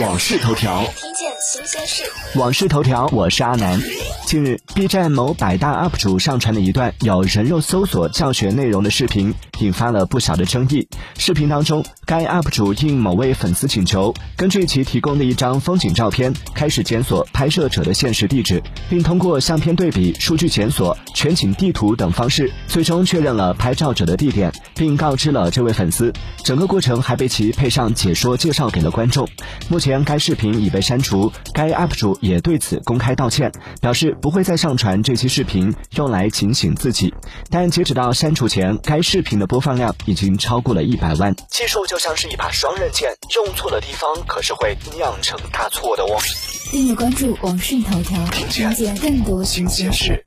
往事头条，听见新鲜事。往事头条，我是阿南。近日，B 站某百大 UP 主上传的一段有人肉搜索教学内容的视频，引发了不小的争议。视频当中，该 UP 主应某位粉丝请求，根据其提供的一张风景照片，开始检索拍摄者的现实地址，并通过相片对比、数据检索、全景地图等方式，最终确认了拍照者的地点，并告知了这位粉丝。整个过程还被其配上解说介绍给了观众。目前该视频已被删除，该 UP 主也对此公开道歉，表示。不会再上传这期视频，用来警醒自己。但截止到删除前，该视频的播放量已经超过了一百万。技术就像是一把双刃剑，用错的地方可是会酿成大错的哦。订阅关注网讯头条，了解更多新鲜事。